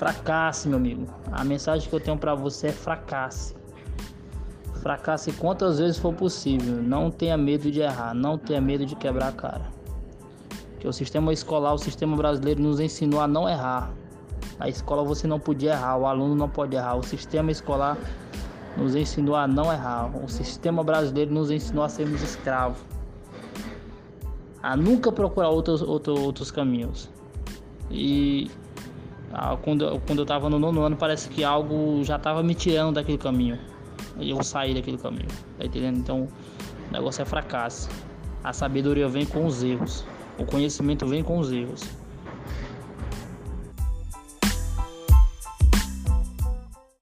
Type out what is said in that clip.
Fracasse, meu amigo. A mensagem que eu tenho para você é fracasse. Fracasse quantas vezes for possível. Não tenha medo de errar, não tenha medo de quebrar a cara. Que o sistema escolar, o sistema brasileiro nos ensinou a não errar. Na escola você não podia errar, o aluno não pode errar. O sistema escolar nos ensinou a não errar. O sistema brasileiro nos ensinou a sermos escravos. A nunca procurar outros, outros, outros caminhos. E quando, quando eu estava no nono ano, parece que algo já estava me tirando daquele caminho. E eu saí daquele caminho. Tá entendendo? Então, o negócio é fracasso. A sabedoria vem com os erros. O conhecimento vem com os erros.